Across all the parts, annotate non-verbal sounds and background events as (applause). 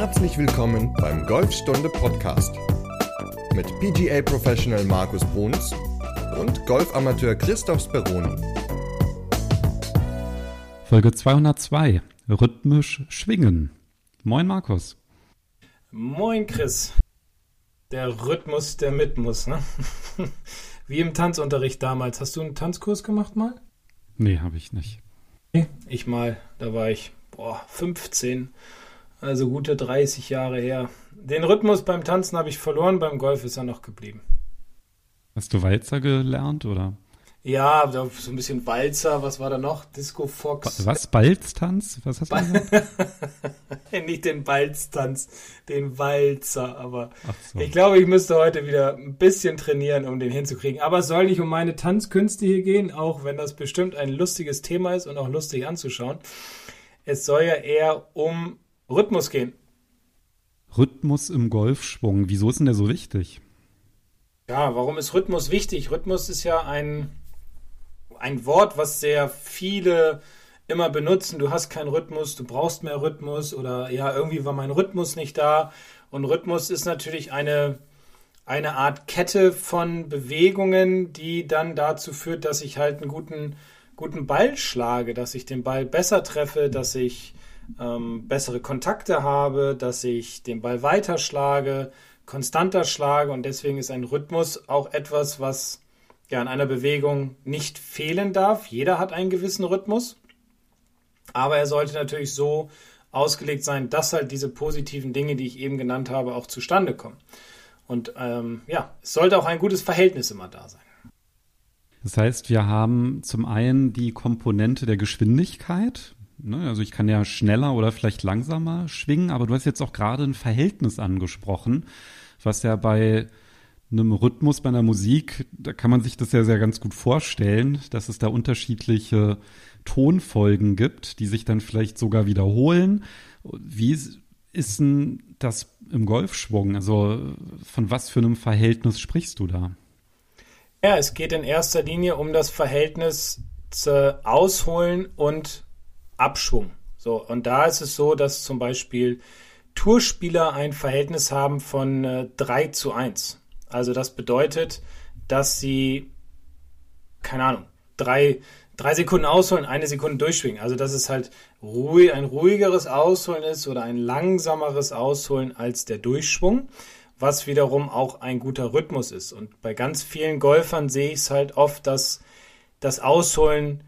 Herzlich willkommen beim Golfstunde Podcast mit PGA Professional Markus Bruns und Golfamateur Christoph Speroni. Folge 202. Rhythmisch schwingen. Moin Markus. Moin Chris. Der Rhythmus, der mit muss, ne? (laughs) Wie im Tanzunterricht damals. Hast du einen Tanzkurs gemacht mal? Nee, habe ich nicht. Ich mal. Da war ich, boah, 15. Also gute 30 Jahre her. Den Rhythmus beim Tanzen habe ich verloren, beim Golf ist er noch geblieben. Hast du Walzer gelernt oder? Ja, so ein bisschen Walzer, was war da noch? Disco Fox. Was? Balztanz? Was hast du gesagt? (laughs) Nicht den Balztanz, den Walzer, aber so. ich glaube, ich müsste heute wieder ein bisschen trainieren, um den hinzukriegen. Aber es soll nicht um meine Tanzkünste hier gehen, auch wenn das bestimmt ein lustiges Thema ist und auch lustig anzuschauen. Es soll ja eher um Rhythmus gehen. Rhythmus im Golfschwung. Wieso ist denn der so wichtig? Ja, warum ist Rhythmus wichtig? Rhythmus ist ja ein ein Wort, was sehr viele immer benutzen. Du hast keinen Rhythmus, du brauchst mehr Rhythmus oder ja, irgendwie war mein Rhythmus nicht da. Und Rhythmus ist natürlich eine, eine Art Kette von Bewegungen, die dann dazu führt, dass ich halt einen guten, guten Ball schlage, dass ich den Ball besser treffe, dass ich ähm, bessere Kontakte habe, dass ich den Ball weiter schlage, konstanter schlage und deswegen ist ein Rhythmus auch etwas, was ja in einer Bewegung nicht fehlen darf. Jeder hat einen gewissen Rhythmus, aber er sollte natürlich so ausgelegt sein, dass halt diese positiven Dinge, die ich eben genannt habe, auch zustande kommen. Und ähm, ja, es sollte auch ein gutes Verhältnis immer da sein. Das heißt, wir haben zum einen die Komponente der Geschwindigkeit. Ne? Also ich kann ja schneller oder vielleicht langsamer schwingen, aber du hast jetzt auch gerade ein Verhältnis angesprochen, was ja bei einem Rhythmus bei einer Musik, da kann man sich das ja sehr ganz gut vorstellen, dass es da unterschiedliche Tonfolgen gibt, die sich dann vielleicht sogar wiederholen. Wie ist denn das im Golfschwung? Also von was für einem Verhältnis sprichst du da? Ja, es geht in erster Linie um das Verhältnis zu Ausholen und Abschwung. So, und da ist es so, dass zum Beispiel Tourspieler ein Verhältnis haben von äh, 3 zu 1. Also das bedeutet, dass sie, keine Ahnung, drei, drei Sekunden ausholen, eine Sekunde durchschwingen. Also dass es halt ruhig, ein ruhigeres Ausholen ist oder ein langsameres Ausholen als der Durchschwung, was wiederum auch ein guter Rhythmus ist. Und bei ganz vielen Golfern sehe ich es halt oft, dass das Ausholen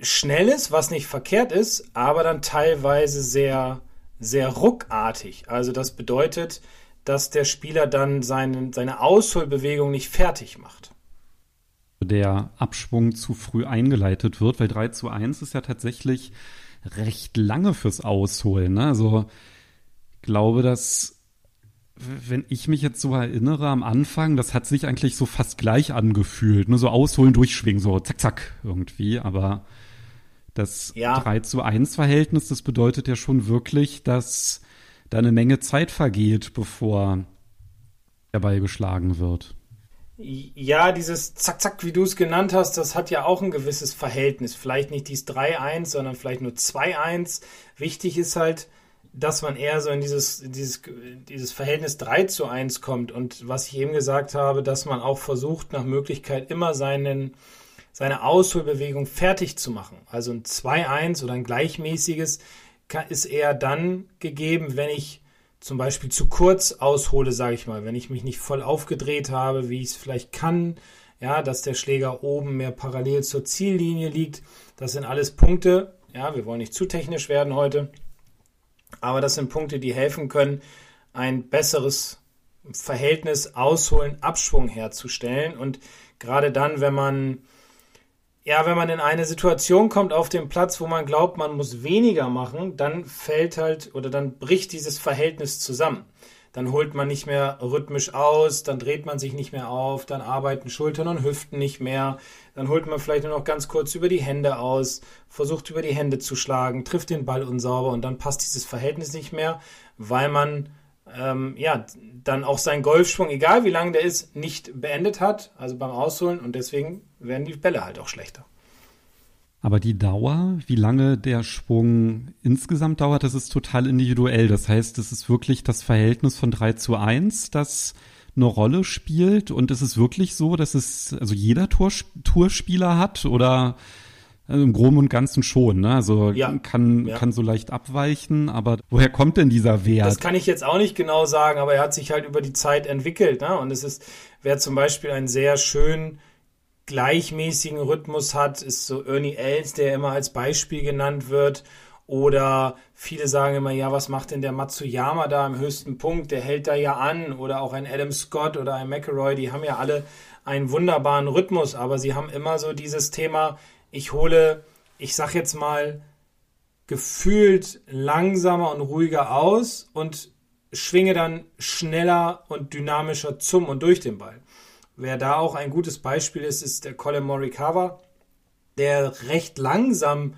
schnell ist, was nicht verkehrt ist, aber dann teilweise sehr, sehr ruckartig. Also das bedeutet, dass der Spieler dann seine, seine Ausholbewegung nicht fertig macht. Der Abschwung zu früh eingeleitet wird, weil 3 zu 1 ist ja tatsächlich recht lange fürs Ausholen. Ne? Also ich glaube, dass wenn ich mich jetzt so erinnere am Anfang, das hat sich eigentlich so fast gleich angefühlt. Ne? So ausholen, durchschwingen, so zack, zack irgendwie. Aber das ja. 3 zu 1 Verhältnis, das bedeutet ja schon wirklich, dass da eine Menge Zeit vergeht, bevor der Ball geschlagen wird. Ja, dieses Zack, Zack, wie du es genannt hast, das hat ja auch ein gewisses Verhältnis. Vielleicht nicht dies 3-1, sondern vielleicht nur 2-1. Wichtig ist halt, dass man eher so in dieses, dieses, dieses Verhältnis 3 zu 1 kommt. Und was ich eben gesagt habe, dass man auch versucht, nach Möglichkeit immer seinen, seine Ausholbewegung fertig zu machen. Also ein 2-1 oder ein gleichmäßiges ist eher dann gegeben, wenn ich zum Beispiel zu kurz aushole, sage ich mal, wenn ich mich nicht voll aufgedreht habe, wie ich es vielleicht kann, ja, dass der Schläger oben mehr parallel zur Ziellinie liegt. Das sind alles Punkte, ja, wir wollen nicht zu technisch werden heute, aber das sind Punkte, die helfen können, ein besseres Verhältnis Ausholen, Abschwung herzustellen und gerade dann, wenn man ja, wenn man in eine Situation kommt auf dem Platz, wo man glaubt, man muss weniger machen, dann fällt halt oder dann bricht dieses Verhältnis zusammen. Dann holt man nicht mehr rhythmisch aus, dann dreht man sich nicht mehr auf, dann arbeiten Schultern und Hüften nicht mehr, dann holt man vielleicht nur noch ganz kurz über die Hände aus, versucht über die Hände zu schlagen, trifft den Ball unsauber und dann passt dieses Verhältnis nicht mehr, weil man ähm, ja, dann auch seinen Golfschwung, egal wie lang der ist, nicht beendet hat, also beim Ausholen und deswegen werden die Bälle halt auch schlechter. Aber die Dauer, wie lange der Schwung insgesamt dauert, das ist total individuell. Das heißt, es ist wirklich das Verhältnis von 3 zu 1, das eine Rolle spielt. Und ist es wirklich so, dass es also jeder Tour, Tourspieler hat oder also im Groben und Ganzen schon, ne? Also ja, kann, ja. kann so leicht abweichen, aber woher kommt denn dieser Wert? Das kann ich jetzt auch nicht genau sagen, aber er hat sich halt über die Zeit entwickelt, ne? Und es ist, wer zum Beispiel einen sehr schön gleichmäßigen Rhythmus hat, ist so Ernie Els, der immer als Beispiel genannt wird. Oder viele sagen immer, ja, was macht denn der Matsuyama da im höchsten Punkt? Der hält da ja an. Oder auch ein Adam Scott oder ein McElroy, die haben ja alle einen wunderbaren Rhythmus, aber sie haben immer so dieses Thema, ich hole, ich sag jetzt mal, gefühlt langsamer und ruhiger aus und schwinge dann schneller und dynamischer zum und durch den Ball. Wer da auch ein gutes Beispiel ist, ist der Colin Morikawa, der recht langsam,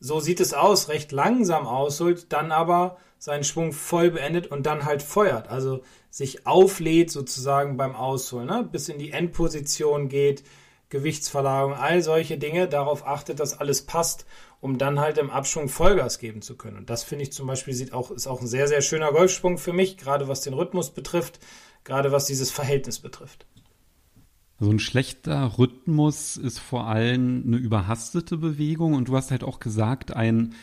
so sieht es aus, recht langsam ausholt, dann aber seinen Schwung voll beendet und dann halt feuert. Also sich auflädt sozusagen beim Ausholen, ne? bis in die Endposition geht, Gewichtsverlagerung, all solche Dinge, darauf achtet, dass alles passt, um dann halt im Abschwung Vollgas geben zu können. Und das finde ich zum Beispiel sieht auch, ist auch ein sehr, sehr schöner Golfsprung für mich, gerade was den Rhythmus betrifft, gerade was dieses Verhältnis betrifft. Also ein schlechter Rhythmus ist vor allem eine überhastete Bewegung und du hast halt auch gesagt, ein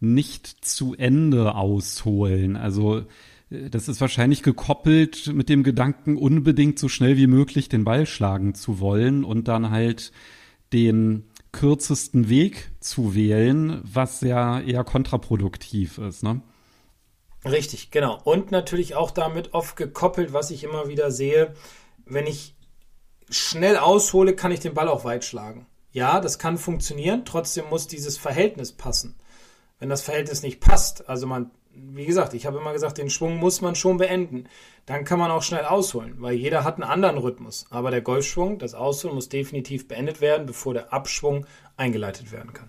nicht zu Ende ausholen. Also das ist wahrscheinlich gekoppelt mit dem Gedanken, unbedingt so schnell wie möglich den Ball schlagen zu wollen und dann halt den kürzesten Weg zu wählen, was ja eher kontraproduktiv ist, ne? Richtig, genau. Und natürlich auch damit oft gekoppelt, was ich immer wieder sehe, wenn ich schnell aushole, kann ich den Ball auch weit schlagen. Ja, das kann funktionieren, trotzdem muss dieses Verhältnis passen. Wenn das Verhältnis nicht passt, also man wie gesagt, ich habe immer gesagt, den Schwung muss man schon beenden. Dann kann man auch schnell ausholen, weil jeder hat einen anderen Rhythmus. Aber der Golfschwung, das Ausholen muss definitiv beendet werden, bevor der Abschwung eingeleitet werden kann.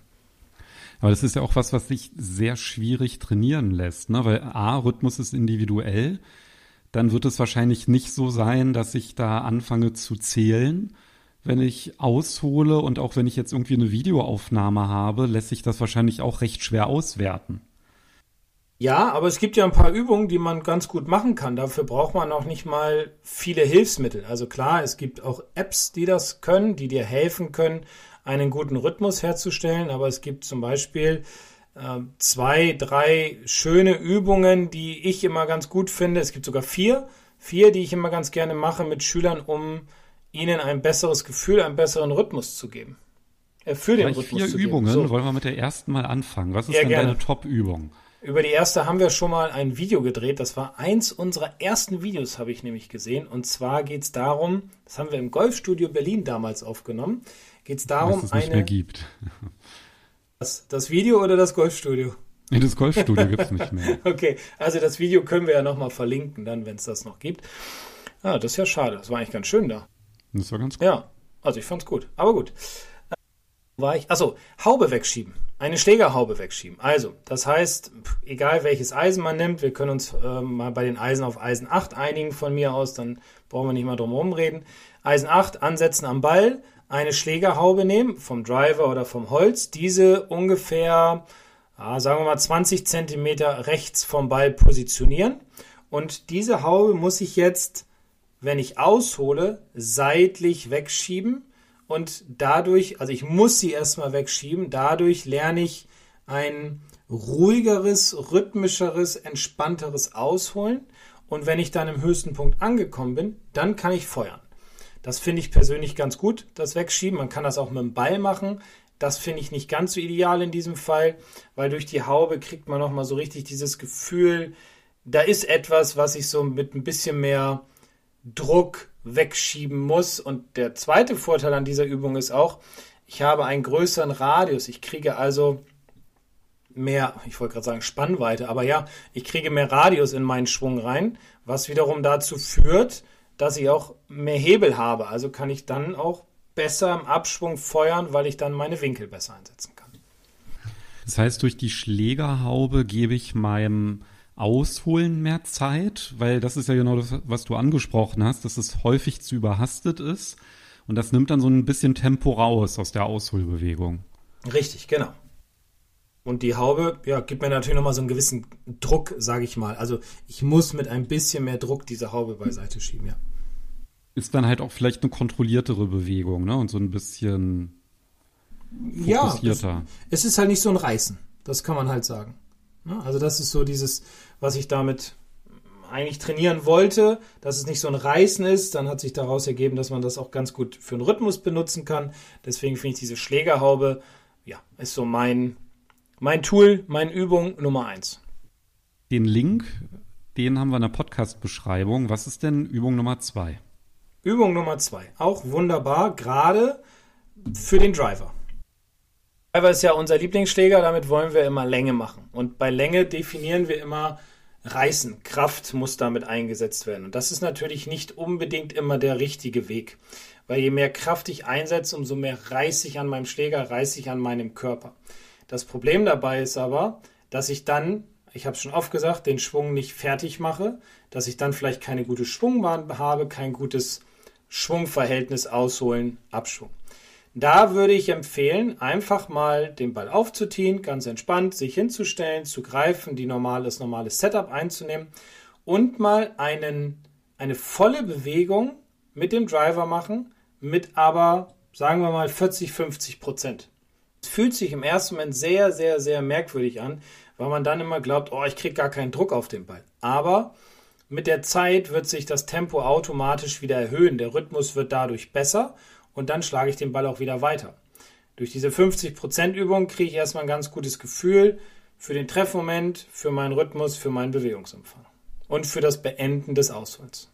Aber das ist ja auch was, was sich sehr schwierig trainieren lässt, ne? Weil A, Rhythmus ist individuell. Dann wird es wahrscheinlich nicht so sein, dass ich da anfange zu zählen. Wenn ich aushole und auch wenn ich jetzt irgendwie eine Videoaufnahme habe, lässt sich das wahrscheinlich auch recht schwer auswerten. Ja, aber es gibt ja ein paar Übungen, die man ganz gut machen kann. Dafür braucht man auch nicht mal viele Hilfsmittel. Also klar, es gibt auch Apps, die das können, die dir helfen können, einen guten Rhythmus herzustellen. Aber es gibt zum Beispiel äh, zwei, drei schöne Übungen, die ich immer ganz gut finde. Es gibt sogar vier, vier, die ich immer ganz gerne mache mit Schülern, um ihnen ein besseres Gefühl, einen besseren Rhythmus zu geben. Äh, für den Rhythmus vier zu Übungen. Geben. So. Wollen wir mit der ersten mal anfangen? Was ist ja, denn gerne. deine Top-Übung? Über die erste haben wir schon mal ein Video gedreht. Das war eins unserer ersten Videos, habe ich nämlich gesehen. Und zwar geht es darum, das haben wir im Golfstudio Berlin damals aufgenommen, geht es darum, Was es nicht eine. Mehr gibt. (laughs) Das, das Video oder das Golfstudio? Nee, das Golfstudio gibt es nicht mehr. (laughs) okay, also das Video können wir ja nochmal verlinken, dann, wenn es das noch gibt. Ah, das ist ja schade. Das war eigentlich ganz schön da. Das war ganz gut. Ja, also ich fand's gut. Aber gut war ich? Achso, Haube wegschieben. Eine Schlägerhaube wegschieben. Also, das heißt, egal welches Eisen man nimmt, wir können uns äh, mal bei den Eisen auf Eisen 8 einigen von mir aus, dann brauchen wir nicht mal drum herum reden. Eisen 8 ansetzen am Ball, eine Schlägerhaube nehmen, vom Driver oder vom Holz, diese ungefähr, ah, sagen wir mal 20 Zentimeter rechts vom Ball positionieren. Und diese Haube muss ich jetzt, wenn ich aushole, seitlich wegschieben und dadurch, also ich muss sie erstmal wegschieben, dadurch lerne ich ein ruhigeres, rhythmischeres, entspannteres Ausholen und wenn ich dann im höchsten Punkt angekommen bin, dann kann ich feuern. Das finde ich persönlich ganz gut, das Wegschieben. Man kann das auch mit dem Ball machen. Das finde ich nicht ganz so ideal in diesem Fall, weil durch die Haube kriegt man nochmal so richtig dieses Gefühl, da ist etwas, was ich so mit ein bisschen mehr Druck wegschieben muss. Und der zweite Vorteil an dieser Übung ist auch, ich habe einen größeren Radius. Ich kriege also mehr, ich wollte gerade sagen Spannweite, aber ja, ich kriege mehr Radius in meinen Schwung rein, was wiederum dazu führt, dass ich auch mehr Hebel habe. Also kann ich dann auch besser im Abschwung feuern, weil ich dann meine Winkel besser einsetzen kann. Das heißt, durch die Schlägerhaube gebe ich meinem Ausholen mehr Zeit, weil das ist ja genau das, was du angesprochen hast, dass es häufig zu überhastet ist und das nimmt dann so ein bisschen Tempo raus aus der Ausholbewegung. Richtig, genau. Und die Haube, ja, gibt mir natürlich nochmal so einen gewissen Druck, sage ich mal. Also ich muss mit ein bisschen mehr Druck diese Haube beiseite schieben, ja. Ist dann halt auch vielleicht eine kontrolliertere Bewegung, ne? Und so ein bisschen fokussierter. Ja, es, es ist halt nicht so ein Reißen. Das kann man halt sagen. Ne? Also das ist so dieses, was ich damit eigentlich trainieren wollte, dass es nicht so ein Reißen ist. Dann hat sich daraus ergeben, dass man das auch ganz gut für einen Rhythmus benutzen kann. Deswegen finde ich diese Schlägerhaube, ja, ist so mein, mein Tool, meine Übung Nummer eins. Den Link, den haben wir in der Podcast-Beschreibung. Was ist denn Übung Nummer zwei? Übung Nummer zwei, auch wunderbar, gerade für den Driver. Driver ist ja unser Lieblingsschläger, damit wollen wir immer Länge machen. Und bei Länge definieren wir immer Reißen, Kraft muss damit eingesetzt werden. Und das ist natürlich nicht unbedingt immer der richtige Weg. Weil je mehr Kraft ich einsetze, umso mehr reiße ich an meinem Schläger, reiße ich an meinem Körper. Das Problem dabei ist aber, dass ich dann, ich habe es schon oft gesagt, den Schwung nicht fertig mache, dass ich dann vielleicht keine gute Schwungbahn habe, kein gutes Schwungverhältnis ausholen, Abschwung. Da würde ich empfehlen, einfach mal den Ball aufzuziehen, ganz entspannt, sich hinzustellen, zu greifen, die normales, normales Setup einzunehmen und mal einen, eine volle Bewegung mit dem Driver machen, mit aber, sagen wir mal, 40, 50 Prozent. Es fühlt sich im ersten Moment sehr, sehr, sehr merkwürdig an, weil man dann immer glaubt, oh, ich kriege gar keinen Druck auf den Ball. Aber mit der Zeit wird sich das Tempo automatisch wieder erhöhen. Der Rhythmus wird dadurch besser und dann schlage ich den Ball auch wieder weiter. Durch diese 50% Übung kriege ich erstmal ein ganz gutes Gefühl für den Treffmoment, für meinen Rhythmus, für meinen Bewegungsumfang und für das Beenden des Ausholens.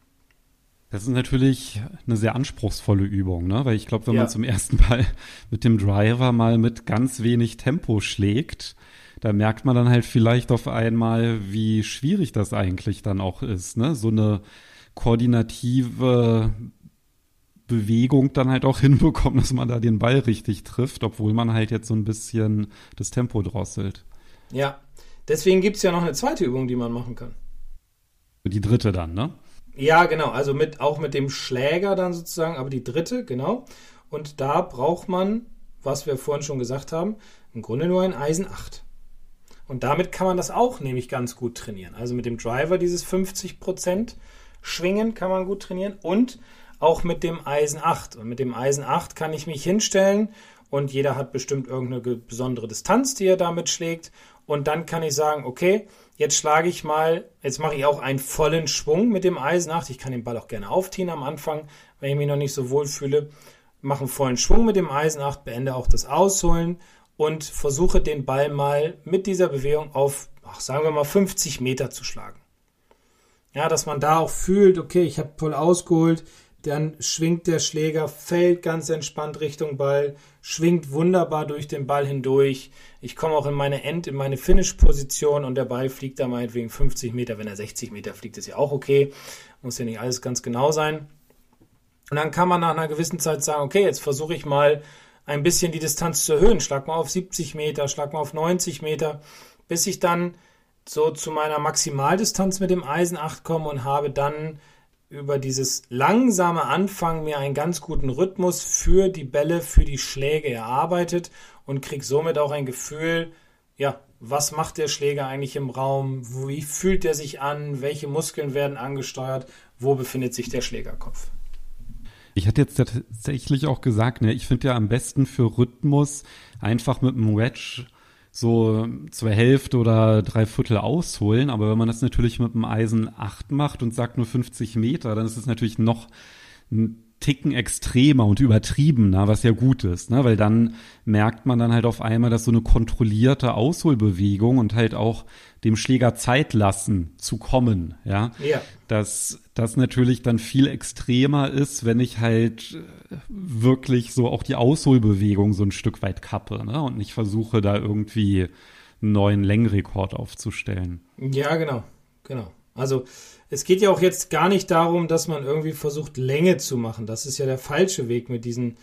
Das ist natürlich eine sehr anspruchsvolle Übung, ne? weil ich glaube, wenn ja. man zum ersten Mal (laughs) mit dem Driver mal mit ganz wenig Tempo schlägt, da merkt man dann halt vielleicht auf einmal, wie schwierig das eigentlich dann auch ist, ne? so eine koordinative Bewegung dann halt auch (laughs) hinbekommen, dass man da den Ball richtig trifft, obwohl man halt jetzt so ein bisschen das Tempo drosselt. Ja, deswegen gibt es ja noch eine zweite Übung, die man machen kann. Die dritte dann, ne? Ja, genau, also mit, auch mit dem Schläger dann sozusagen, aber die dritte, genau. Und da braucht man, was wir vorhin schon gesagt haben, im Grunde nur ein Eisen 8. Und damit kann man das auch nämlich ganz gut trainieren. Also mit dem Driver dieses 50% Schwingen kann man gut trainieren und auch mit dem Eisen 8. Und mit dem Eisen 8 kann ich mich hinstellen und jeder hat bestimmt irgendeine besondere Distanz, die er damit schlägt. Und dann kann ich sagen, okay, jetzt schlage ich mal, jetzt mache ich auch einen vollen Schwung mit dem Eisen 8. Ich kann den Ball auch gerne aufziehen am Anfang, wenn ich mich noch nicht so wohl fühle. Mache einen vollen Schwung mit dem Eisen 8, beende auch das Ausholen und versuche den Ball mal mit dieser Bewegung auf, ach, sagen wir mal, 50 Meter zu schlagen. Ja, dass man da auch fühlt, okay, ich habe voll ausgeholt, dann schwingt der Schläger, fällt ganz entspannt Richtung Ball, schwingt wunderbar durch den Ball hindurch. Ich komme auch in meine End, in meine Finish-Position und der Ball fliegt da meinetwegen 50 Meter. Wenn er 60 Meter fliegt, ist ja auch okay. Muss ja nicht alles ganz genau sein. Und dann kann man nach einer gewissen Zeit sagen, okay, jetzt versuche ich mal ein bisschen die Distanz zu erhöhen. Schlag mal auf 70 Meter, schlag mal auf 90 Meter, bis ich dann so zu meiner Maximaldistanz mit dem Eisen 8 komme und habe dann über dieses langsame Anfangen mir einen ganz guten Rhythmus für die Bälle, für die Schläge erarbeitet und kriege somit auch ein Gefühl, ja, was macht der Schläger eigentlich im Raum, wie fühlt er sich an, welche Muskeln werden angesteuert, wo befindet sich der Schlägerkopf. Ich hatte jetzt tatsächlich auch gesagt, ne, ich finde ja am besten für Rhythmus einfach mit einem Wedge so zur Hälfte oder drei Viertel ausholen. Aber wenn man das natürlich mit einem Eisen 8 macht und sagt nur 50 Meter, dann ist es natürlich noch ein Ticken extremer und übertriebener, was ja gut ist, ne? weil dann merkt man dann halt auf einmal, dass so eine kontrollierte Ausholbewegung und halt auch dem Schläger Zeit lassen zu kommen, ja, ja. dass das natürlich dann viel extremer ist, wenn ich halt äh, wirklich so auch die Ausholbewegung so ein Stück weit kappe ne? und nicht versuche da irgendwie einen neuen Längenrekord aufzustellen. Ja, genau, genau. Also es geht ja auch jetzt gar nicht darum, dass man irgendwie versucht, Länge zu machen. Das ist ja der falsche Weg mit diesen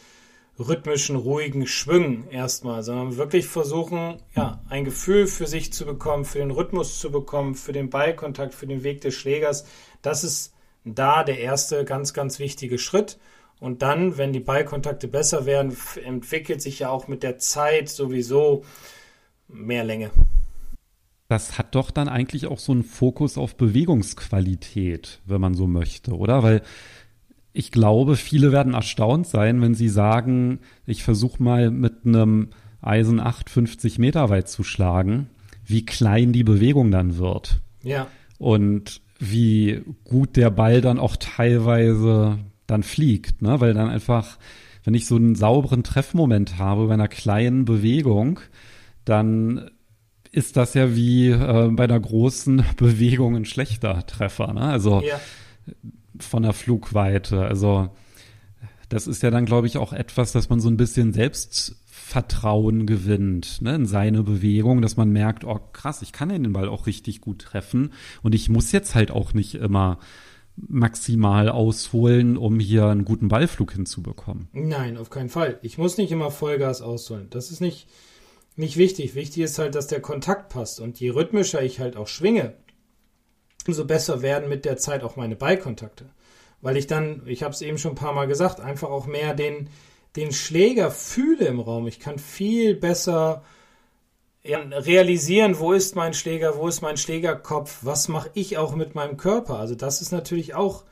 rhythmischen, ruhigen Schwüngen erstmal, sondern wirklich versuchen, ja, ein Gefühl für sich zu bekommen, für den Rhythmus zu bekommen, für den Ballkontakt, für den Weg des Schlägers. Das ist da der erste ganz, ganz wichtige Schritt. Und dann, wenn die Ballkontakte besser werden, entwickelt sich ja auch mit der Zeit sowieso mehr Länge. Das hat doch dann eigentlich auch so einen Fokus auf Bewegungsqualität, wenn man so möchte, oder? Weil ich glaube, viele werden erstaunt sein, wenn sie sagen, ich versuche mal mit einem Eisen 8 50 Meter weit zu schlagen, wie klein die Bewegung dann wird. Ja. Und wie gut der Ball dann auch teilweise dann fliegt, ne? Weil dann einfach, wenn ich so einen sauberen Treffmoment habe bei einer kleinen Bewegung, dann ist das ja wie äh, bei einer großen (laughs) Bewegung ein schlechter Treffer, ne? Also ja. von der Flugweite. Also das ist ja dann, glaube ich, auch etwas, dass man so ein bisschen Selbstvertrauen gewinnt ne, in seine Bewegung, dass man merkt, oh krass, ich kann den Ball auch richtig gut treffen und ich muss jetzt halt auch nicht immer maximal ausholen, um hier einen guten Ballflug hinzubekommen. Nein, auf keinen Fall. Ich muss nicht immer Vollgas ausholen. Das ist nicht, nicht wichtig. Wichtig ist halt, dass der Kontakt passt. Und je rhythmischer ich halt auch schwinge, umso besser werden mit der Zeit auch meine Ballkontakte. Weil ich dann, ich habe es eben schon ein paar Mal gesagt, einfach auch mehr den, den Schläger fühle im Raum. Ich kann viel besser realisieren, wo ist mein Schläger, wo ist mein Schlägerkopf, was mache ich auch mit meinem Körper. Also das ist natürlich auch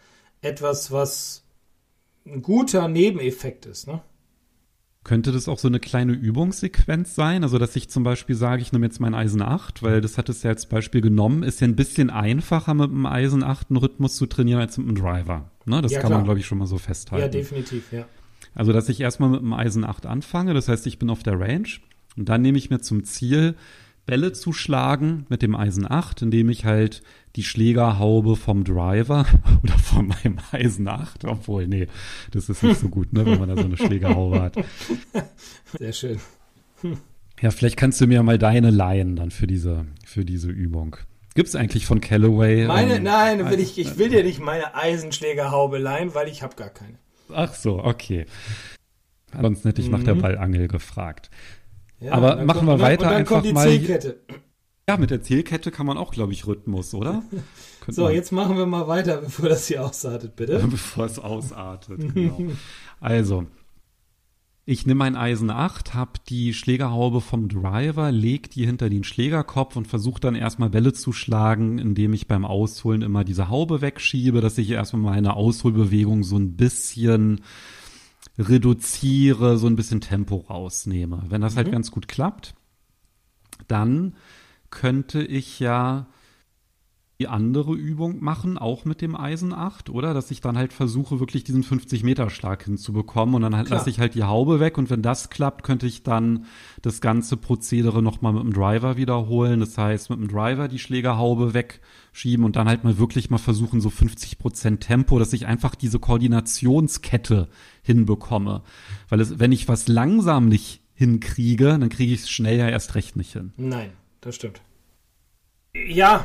etwas, was ein guter Nebeneffekt ist. Ne? Könnte das auch so eine kleine Übungssequenz sein? Also, dass ich zum Beispiel sage, ich nehme jetzt mein Eisen 8, weil das hat es ja als Beispiel genommen, ist ja ein bisschen einfacher mit dem Eisen 8 einen Rhythmus zu trainieren als mit dem Driver. Ne? Das ja, kann klar. man, glaube ich, schon mal so festhalten. Ja, definitiv, ja. Also, dass ich erstmal mit dem Eisen 8 anfange, das heißt, ich bin auf der Range und dann nehme ich mir zum Ziel, Bälle zu schlagen mit dem Eisen 8, indem ich halt die Schlägerhaube vom Driver (laughs) oder von meinem Eisen 8, obwohl, nee, das ist nicht so gut, ne, wenn man da so eine Schlägerhaube hat. Sehr schön. Ja, vielleicht kannst du mir mal deine leihen dann für diese, für diese Übung. Gibt es eigentlich von Callaway? Meine, ähm, nein, will ich, ich will dir nicht meine Eisenschlägerhaube leihen, weil ich habe gar keine. Ach so, okay. Ansonsten hätte ich mhm. nach der mhm. Ballangel gefragt. Ja, Aber machen wir weiter dann einfach kommt die mal. Zielkette. Ja, mit der Zählkette kann man auch, glaube ich, Rhythmus, oder? (laughs) so, jetzt machen wir mal weiter, (laughs) bevor das hier ausartet, bitte. (laughs) bevor es ausartet, genau. also, ich nehme mein Eisen 8, habe die Schlägerhaube vom Driver, leg die hinter den Schlägerkopf und versuche dann erstmal Bälle zu schlagen, indem ich beim Ausholen immer diese Haube wegschiebe, dass ich erstmal meine Ausholbewegung so ein bisschen reduziere, so ein bisschen Tempo rausnehme. Wenn das halt mhm. halt ganz gut klappt, dann könnte ich ja die andere Übung machen, auch mit dem Eisen 8, oder? Dass ich dann halt versuche, wirklich diesen 50-Meter-Schlag hinzubekommen und dann halt lasse ich halt die Haube weg und wenn das klappt, könnte ich dann das ganze Prozedere nochmal mit dem Driver wiederholen. Das heißt, mit dem Driver die Schlägerhaube wegschieben und dann halt mal wirklich mal versuchen, so 50 Prozent Tempo, dass ich einfach diese Koordinationskette hinbekomme. Weil es, wenn ich was langsam nicht hinkriege, dann kriege ich es schnell ja erst recht nicht hin. Nein, das stimmt. Ja,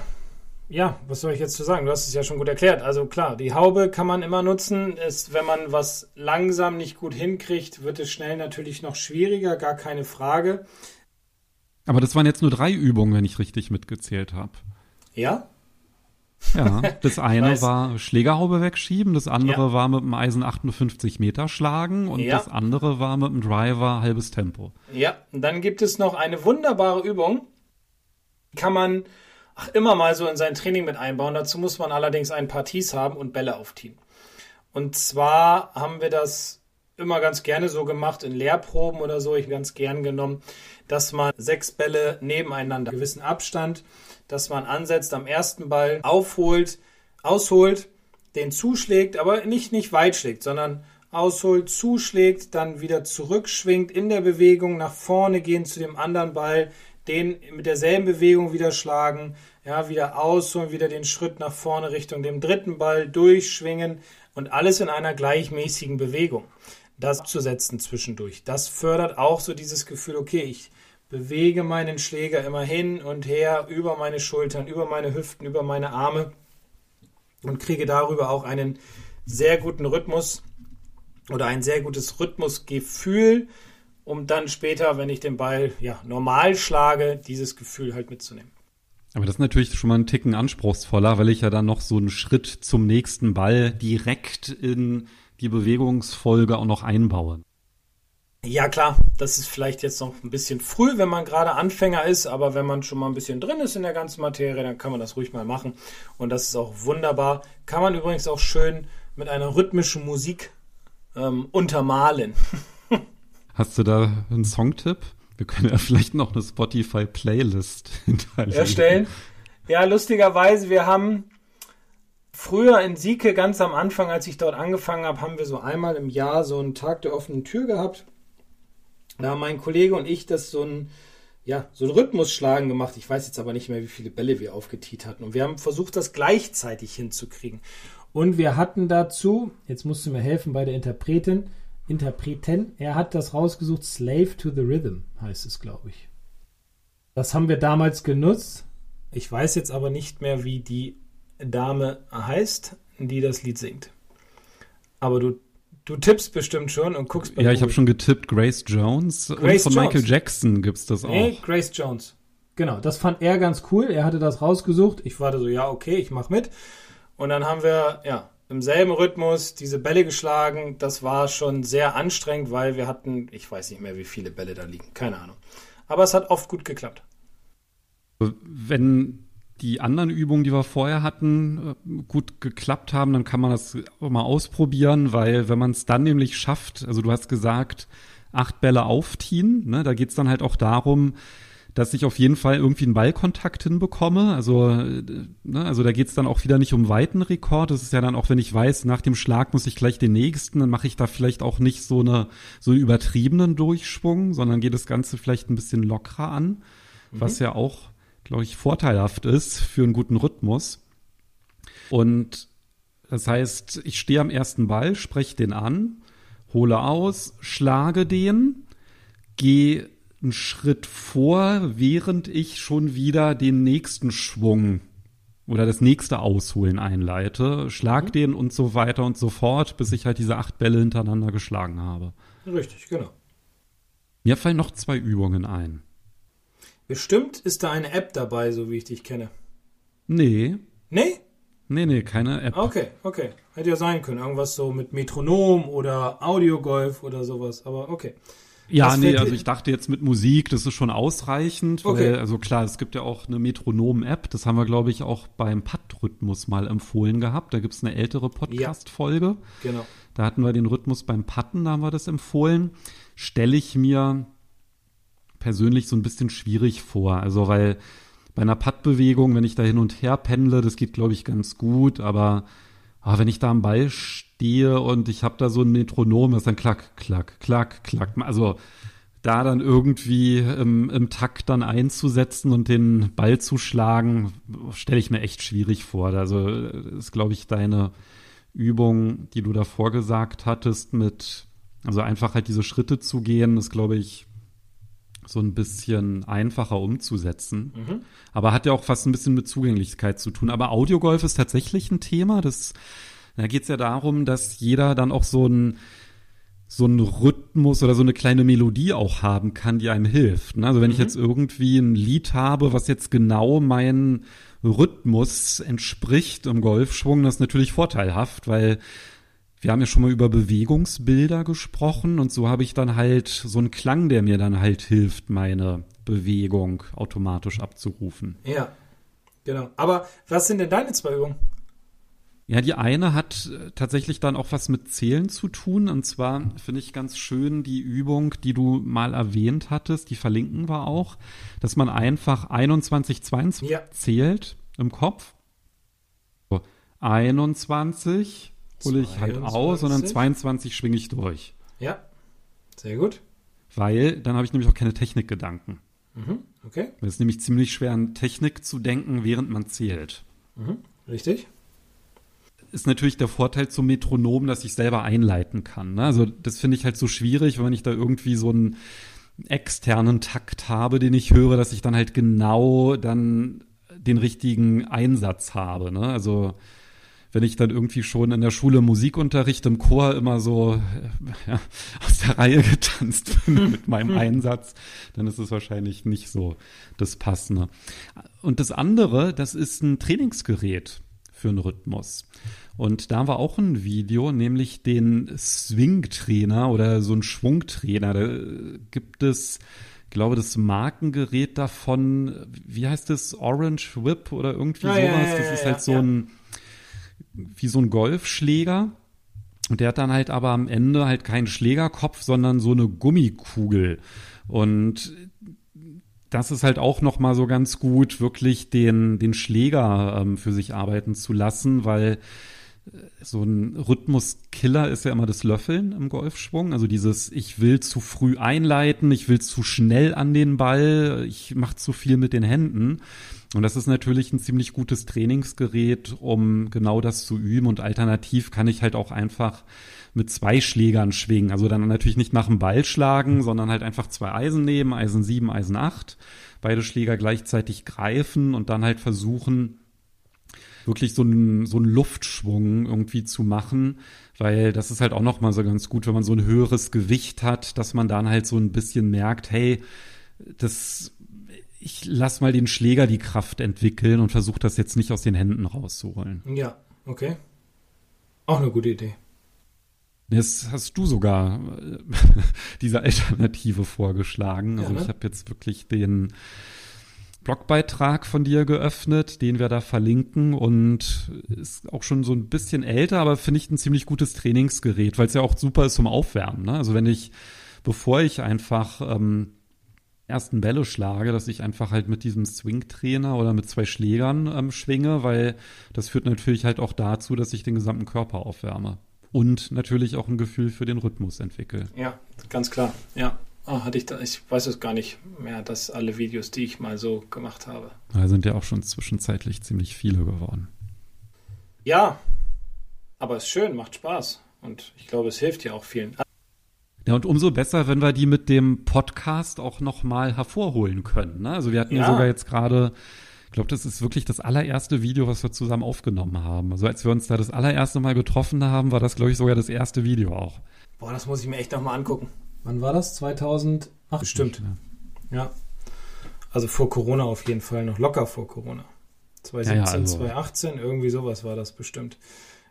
ja, was soll ich jetzt zu sagen? Du hast es ja schon gut erklärt. Also klar, die Haube kann man immer nutzen. Ist, wenn man was langsam nicht gut hinkriegt, wird es schnell natürlich noch schwieriger, gar keine Frage. Aber das waren jetzt nur drei Übungen, wenn ich richtig mitgezählt habe. Ja? Ja, das (laughs) eine war Schlägerhaube wegschieben, das andere ja. war mit dem Eisen 58 Meter schlagen und ja. das andere war mit dem Driver halbes Tempo. Ja, und dann gibt es noch eine wunderbare Übung, kann man immer mal so in sein Training mit einbauen. Dazu muss man allerdings ein paar Tees haben und Bälle aufziehen. Und zwar haben wir das immer ganz gerne so gemacht in Lehrproben oder so, ich ganz gern genommen, dass man sechs Bälle nebeneinander, gewissen Abstand, dass man ansetzt, am ersten Ball aufholt, ausholt, den zuschlägt, aber nicht, nicht weit schlägt, sondern ausholt, zuschlägt, dann wieder zurückschwingt in der Bewegung, nach vorne gehen zu dem anderen Ball, den mit derselben Bewegung wieder schlagen, ja, wieder ausholen, wieder den Schritt nach vorne Richtung dem dritten Ball durchschwingen und alles in einer gleichmäßigen Bewegung. Das abzusetzen zwischendurch. Das fördert auch so dieses Gefühl, okay, ich bewege meinen Schläger immer hin und her über meine Schultern, über meine Hüften, über meine Arme und kriege darüber auch einen sehr guten Rhythmus oder ein sehr gutes Rhythmusgefühl, um dann später, wenn ich den Ball ja normal schlage, dieses Gefühl halt mitzunehmen. Aber das ist natürlich schon mal ein Ticken anspruchsvoller, weil ich ja dann noch so einen Schritt zum nächsten Ball direkt in die Bewegungsfolge auch noch einbaue. Ja, klar, das ist vielleicht jetzt noch ein bisschen früh, wenn man gerade Anfänger ist, aber wenn man schon mal ein bisschen drin ist in der ganzen Materie, dann kann man das ruhig mal machen. Und das ist auch wunderbar. Kann man übrigens auch schön mit einer rhythmischen Musik ähm, untermalen. (laughs) Hast du da einen Songtipp? Wir können ja vielleicht noch eine Spotify-Playlist (laughs) erstellen. Ja, lustigerweise, wir haben früher in Sieke ganz am Anfang, als ich dort angefangen habe, haben wir so einmal im Jahr so einen Tag der offenen Tür gehabt. Da haben mein Kollege und ich das so ein, ja, so ein Rhythmusschlagen gemacht. Ich weiß jetzt aber nicht mehr, wie viele Bälle wir aufgetiet hatten. Und wir haben versucht, das gleichzeitig hinzukriegen. Und wir hatten dazu, jetzt musst du mir helfen bei der Interpretin, Interpreten, er hat das rausgesucht, Slave to the Rhythm heißt es, glaube ich. Das haben wir damals genutzt. Ich weiß jetzt aber nicht mehr, wie die Dame heißt, die das Lied singt. Aber du, du tippst bestimmt schon und guckst bei Ja, ich habe schon getippt, Grace Jones. Grace und von Jones. Michael Jackson gibt es das auch. Nee, Grace Jones. Genau, das fand er ganz cool. Er hatte das rausgesucht. Ich war da so, ja, okay, ich mach mit. Und dann haben wir, ja, im selben Rhythmus diese Bälle geschlagen. Das war schon sehr anstrengend, weil wir hatten, ich weiß nicht mehr, wie viele Bälle da liegen. Keine Ahnung. Aber es hat oft gut geklappt. Wenn die anderen Übungen, die wir vorher hatten, äh, gut geklappt haben, dann kann man das auch mal ausprobieren, weil wenn man es dann nämlich schafft, also du hast gesagt, acht Bälle aufziehen, ne, da geht's dann halt auch darum, dass ich auf jeden Fall irgendwie einen Ballkontakt hinbekomme. Also, äh, ne, also da geht's dann auch wieder nicht um Weitenrekord. Das ist ja dann auch, wenn ich weiß, nach dem Schlag muss ich gleich den nächsten, dann mache ich da vielleicht auch nicht so eine so einen übertriebenen Durchschwung, sondern geht das Ganze vielleicht ein bisschen lockerer an, mhm. was ja auch glaube ich, vorteilhaft ist für einen guten Rhythmus. Und das heißt, ich stehe am ersten Ball, spreche den an, hole aus, schlage den, gehe einen Schritt vor, während ich schon wieder den nächsten Schwung oder das nächste Ausholen einleite, schlag mhm. den und so weiter und so fort, bis ich halt diese acht Bälle hintereinander geschlagen habe. Richtig, genau. Mir fallen noch zwei Übungen ein. Bestimmt ist da eine App dabei, so wie ich dich kenne. Nee. Nee? Nee, nee, keine App. Okay, okay. Hätte ja sein können. Irgendwas so mit Metronom oder Audiogolf oder sowas, aber okay. Ja, nee, also ich dachte jetzt mit Musik, das ist schon ausreichend. Okay. Weil, also klar, es gibt ja auch eine Metronom-App, das haben wir, glaube ich, auch beim Patt-Rhythmus mal empfohlen gehabt. Da gibt es eine ältere Podcast-Folge. Ja, genau. Da hatten wir den Rhythmus beim Patten, da haben wir das empfohlen. Stelle ich mir persönlich so ein bisschen schwierig vor. Also weil bei einer Pattbewegung, wenn ich da hin und her pendle, das geht, glaube ich, ganz gut, aber oh, wenn ich da am Ball stehe und ich habe da so ein Metronom, das dann klack, klack, klack, klack. Also da dann irgendwie im, im Takt dann einzusetzen und den Ball zu schlagen, stelle ich mir echt schwierig vor. Also ist, glaube ich, deine Übung, die du da vorgesagt hattest, mit, also einfach halt diese Schritte zu gehen, ist, glaube ich, so ein bisschen einfacher umzusetzen. Mhm. Aber hat ja auch fast ein bisschen mit Zugänglichkeit zu tun. Aber Audiogolf ist tatsächlich ein Thema. Das, da geht es ja darum, dass jeder dann auch so ein so einen Rhythmus oder so eine kleine Melodie auch haben kann, die einem hilft. Ne? Also wenn mhm. ich jetzt irgendwie ein Lied habe, was jetzt genau meinen Rhythmus entspricht im Golfschwung, das ist natürlich vorteilhaft, weil wir haben ja schon mal über Bewegungsbilder gesprochen und so habe ich dann halt so einen Klang, der mir dann halt hilft, meine Bewegung automatisch abzurufen. Ja, genau. Aber was sind denn deine zwei Übungen? Ja, die eine hat äh, tatsächlich dann auch was mit Zählen zu tun. Und zwar finde ich ganz schön die Übung, die du mal erwähnt hattest, die verlinken wir auch, dass man einfach 21, 22 ja. zählt im Kopf. So, 21, hole ich halt aus und dann 22 schwinge ich durch. Ja, sehr gut. Weil dann habe ich nämlich auch keine Technikgedanken. Mhm, okay. Es ist nämlich ziemlich schwer, an Technik zu denken, während man zählt. Mhm, richtig. Ist natürlich der Vorteil zum Metronom, dass ich selber einleiten kann. Ne? Also das finde ich halt so schwierig, wenn ich da irgendwie so einen externen Takt habe, den ich höre, dass ich dann halt genau dann den richtigen Einsatz habe. Ne? Also wenn ich dann irgendwie schon in der Schule Musikunterricht im Chor immer so ja, aus der Reihe getanzt (laughs) bin mit meinem Einsatz, dann ist es wahrscheinlich nicht so das Passende. Und das andere, das ist ein Trainingsgerät für einen Rhythmus. Und da war auch ein Video, nämlich den Swing-Trainer oder so ein Schwungtrainer. Da gibt es, glaube das Markengerät davon, wie heißt das, Orange Whip oder irgendwie Ja, sowas. ja, ja, das ist halt so ein, wie so ein Golfschläger. Und der hat dann halt aber am Ende halt keinen Schlägerkopf, sondern so eine Gummikugel. Und das ist halt auch noch mal so ganz gut, wirklich den, den Schläger ähm, für sich arbeiten zu lassen, weil äh, so ein Rhythmuskiller ist ja immer das Löffeln im Golfschwung. Also dieses, ich will zu früh einleiten, ich will zu schnell an den Ball, ich mache zu viel mit den Händen. Und das ist natürlich ein ziemlich gutes Trainingsgerät, um genau das zu üben. Und alternativ kann ich halt auch einfach mit zwei Schlägern schwingen. Also dann natürlich nicht nach dem Ball schlagen, sondern halt einfach zwei Eisen nehmen, Eisen 7, Eisen 8, beide Schläger gleichzeitig greifen und dann halt versuchen, wirklich so einen, so einen Luftschwung irgendwie zu machen, weil das ist halt auch nochmal so ganz gut, wenn man so ein höheres Gewicht hat, dass man dann halt so ein bisschen merkt, hey, das, ich lass mal den Schläger die Kraft entwickeln und versuche das jetzt nicht aus den Händen rauszuholen. Ja, okay. Auch eine gute Idee. Jetzt hast du sogar äh, (laughs) diese Alternative vorgeschlagen. Also Ja, ne? ich habe jetzt wirklich den Blogbeitrag von dir geöffnet, den wir da verlinken und ist auch schon so ein bisschen älter, aber finde ich ein ziemlich gutes Trainingsgerät, weil es ja auch super ist zum Aufwärmen. Ne? Also wenn ich, bevor ich einfach ähm, ersten Bälle schlage, dass ich einfach halt mit diesem Swing-Trainer oder mit zwei Schlägern ähm, schwinge, weil das führt natürlich halt auch dazu, dass ich den gesamten Körper aufwärme. Und natürlich auch ein Gefühl für den Rhythmus entwickle. Ja, ganz klar. Ja. Ah, hatte ich da, ich weiß es gar nicht mehr, dass alle Videos, die ich mal so gemacht habe. Da sind ja auch schon zwischenzeitlich ziemlich viele geworden. Ja, aber es ist schön, macht Spaß. Und ich glaube, es hilft ja auch vielen. Ja, und umso besser, wenn wir die mit dem Podcast auch nochmal hervorholen können. Ne? Also wir hatten ja, Ja. sogar jetzt gerade, ich glaube, das ist wirklich das allererste Video, was wir zusammen aufgenommen haben. Also als wir uns da das allererste Mal getroffen haben, war das, glaube ich, sogar das erste Video auch. Boah, das muss ich mir echt nochmal angucken. Wann war das? 2008? Bestimmt. Ja. Also vor Corona auf jeden Fall, noch locker vor Corona. 2017, Ja, ja, also- 2018, irgendwie sowas war das bestimmt.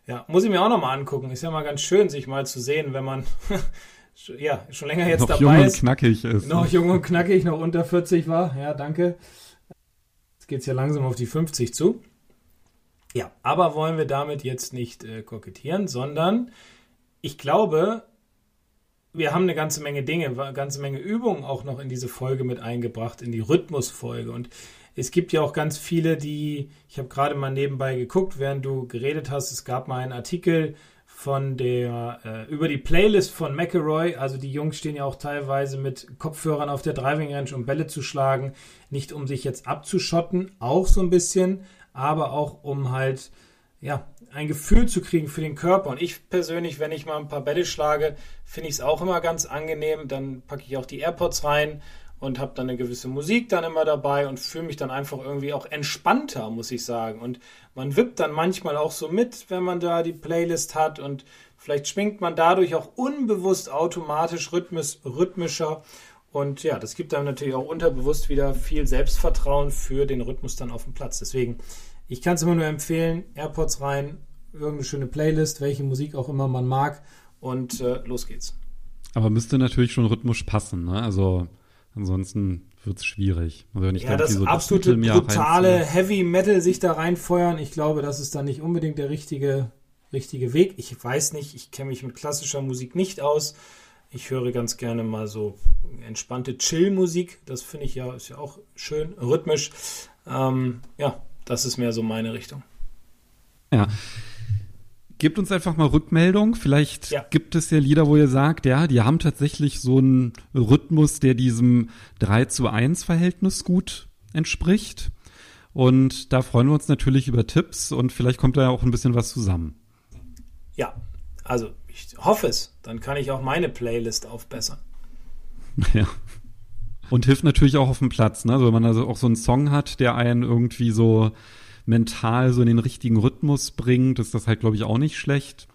Ja, muss ich mir auch nochmal angucken. Ist ja mal ganz schön, sich mal zu sehen, wenn man (laughs) ja schon länger jetzt noch dabei jung und knackig ist. noch ne? jung und knackig, noch unter 40 war. Ja, danke. Jetzt geht es ja langsam auf die 50 zu. Ja, aber wollen wir damit jetzt nicht äh, kokettieren, sondern ich glaube, wir haben eine ganze Menge Dinge, eine ganze Menge Übungen auch noch in diese Folge mit eingebracht, in die Rhythmusfolge. Und es gibt ja auch ganz viele, die, ich habe gerade mal nebenbei geguckt, während du geredet hast, es gab mal einen Artikel von der, äh, über die Playlist von McElroy. Also die Jungs stehen ja auch teilweise mit Kopfhörern auf der Driving Range, um Bälle zu schlagen. Nicht um sich jetzt abzuschotten, auch so ein bisschen, aber auch um halt, ja, ein Gefühl zu kriegen für den Körper. Und ich persönlich, wenn ich mal ein paar Bälle schlage, finde ich es auch immer ganz angenehm. Dann packe ich auch die AirPods rein und habe dann eine gewisse Musik dann immer dabei und fühle mich dann einfach irgendwie auch entspannter, muss ich sagen. Und man wippt dann manchmal auch so mit, wenn man da die Playlist hat und vielleicht schwingt man dadurch auch unbewusst automatisch rhythmisch, rhythmischer. Und ja, das gibt einem natürlich auch unterbewusst wieder viel Selbstvertrauen für den Rhythmus dann auf dem Platz. Deswegen, ich kann es immer nur empfehlen, AirPods rein, irgendeine schöne Playlist, welche Musik auch immer man mag und äh, los geht's. Aber müsste natürlich schon rhythmisch passen. Ne? Also ansonsten wird es schwierig. Also wenn ich Ja, da das so absolute Mittelmeer brutale. Heavy Metal sich da reinfeuern, ich glaube, das ist dann nicht unbedingt der richtige, richtige Weg. Ich weiß nicht, ich kenne mich mit klassischer Musik nicht aus. Ich höre ganz gerne mal so entspannte Chill-Musik. Das finde ich ja, ist ja auch schön, rhythmisch. Ähm, ja, das ist mehr so meine Richtung. Ja. Gebt uns einfach mal Rückmeldung. Vielleicht Ja. gibt es ja Lieder, wo ihr sagt, ja, die haben tatsächlich so einen Rhythmus, der diesem 3 zu 1 Verhältnis gut entspricht. Und da freuen wir uns natürlich über Tipps und vielleicht kommt da ja auch ein bisschen was zusammen. Ja, also ich hoffe es. Dann kann ich auch meine Playlist aufbessern. (laughs) Ja. Und hilft natürlich auch auf dem Platz, ne? Also wenn man also auch so einen Song hat, der einen irgendwie so mental so in den richtigen Rhythmus bringt, ist das halt, glaube ich, auch nicht schlecht.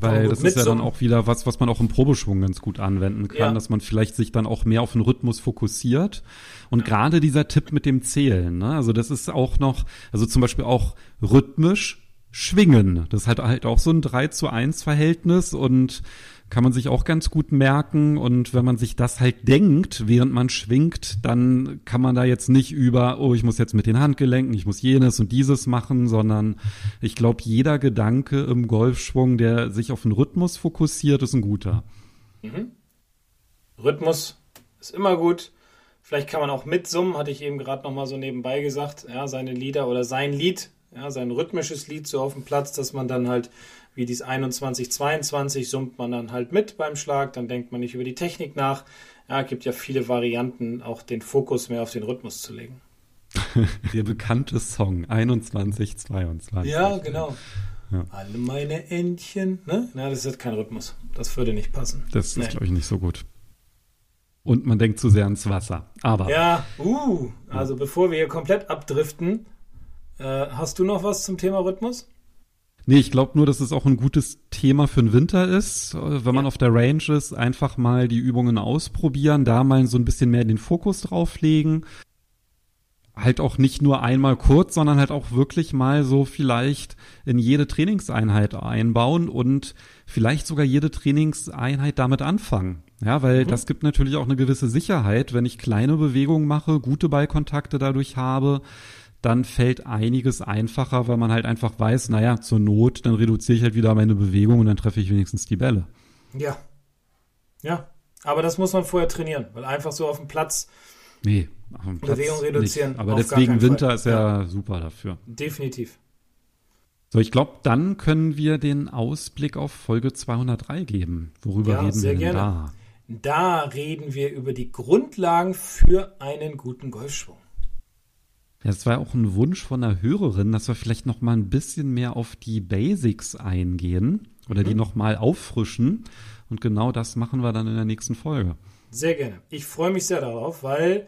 Weil das ist ja dann auch wieder was, was man auch im Probeschwung ganz gut anwenden kann, ja. dass man vielleicht sich dann auch mehr auf den Rhythmus fokussiert. Und ja. gerade dieser Tipp mit dem Zählen, ne? also das ist auch noch, also zum Beispiel auch rhythmisch schwingen. Das ist halt, halt auch so ein 3 zu 1 Verhältnis und kann man sich auch ganz gut merken. Und wenn man sich das halt denkt, während man schwingt, dann kann man da jetzt nicht über, oh, ich muss jetzt mit den Handgelenken, ich muss jenes und dieses machen, sondern ich glaube, jeder Gedanke im Golfschwung, der sich auf den Rhythmus fokussiert, ist ein guter. Mhm. Rhythmus ist immer gut. Vielleicht kann man auch mitsummen, hatte ich eben gerade noch mal so nebenbei gesagt, ja, seine Lieder oder sein Lied, ja, sein rhythmisches Lied so auf dem Platz, dass man dann halt wie dies 21, 22 summt man dann halt mit beim Schlag, dann denkt man nicht über die Technik nach. Ja, gibt ja viele Varianten, auch den Fokus mehr auf den Rhythmus zu legen. (laughs) Der bekannte Song 21, 22. Ja, genau. Ja. Alle meine Entchen, ne? Na, das ist kein Rhythmus. Das würde nicht passen. Das ist, glaube ich, nicht so gut. Und man denkt zu sehr ans Wasser. Aber. Ja, uh, also bevor wir hier komplett abdriften, äh, hast du noch was zum Thema Rhythmus? Nee, ich glaube nur, dass es auch ein gutes Thema für den Winter ist. Äh, wenn man auf der Range ist, einfach mal die Übungen ausprobieren, da mal so ein bisschen mehr den Fokus drauf legen. Halt auch nicht nur einmal kurz, sondern halt auch wirklich mal so vielleicht in jede Trainingseinheit einbauen und vielleicht sogar jede Trainingseinheit damit anfangen. Ja, weil mhm. das gibt natürlich auch eine gewisse Sicherheit, wenn ich kleine Bewegungen mache, gute Ballkontakte dadurch habe, dann fällt einiges einfacher, weil man halt einfach weiß, naja, zur Not, dann reduziere ich halt wieder meine Bewegung und dann treffe ich wenigstens die Bälle. Ja. Ja. Aber das muss man vorher trainieren, weil einfach so auf dem Platz nee, auf dem Platz Bewegung reduzieren. Nicht. Aber deswegen Winter ist ja, ja, super dafür. Definitiv. So, ich glaube, dann können wir den Ausblick auf Folge 203 geben. Worüber ja, reden wir denn gerne. da? Da reden wir über die Grundlagen für einen guten Golfschwung. Ja, es war auch ein Wunsch von einer Hörerin, dass wir vielleicht noch mal ein bisschen mehr auf die Basics eingehen oder mhm. die noch mal auffrischen. Und genau das machen wir dann in der nächsten Folge. Sehr gerne. Ich freue mich sehr darauf, weil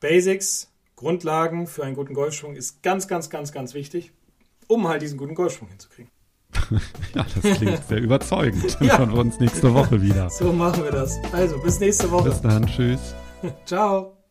Basics, Grundlagen für einen guten Golfschwung ist ganz, ganz, ganz, ganz wichtig, um halt diesen guten Golfschwung hinzukriegen. (laughs) ja, das klingt sehr überzeugend. (laughs) ja. Von uns nächste Woche wieder. So machen wir das. Also, bis nächste Woche. Bis dann. Tschüss. (laughs) Ciao.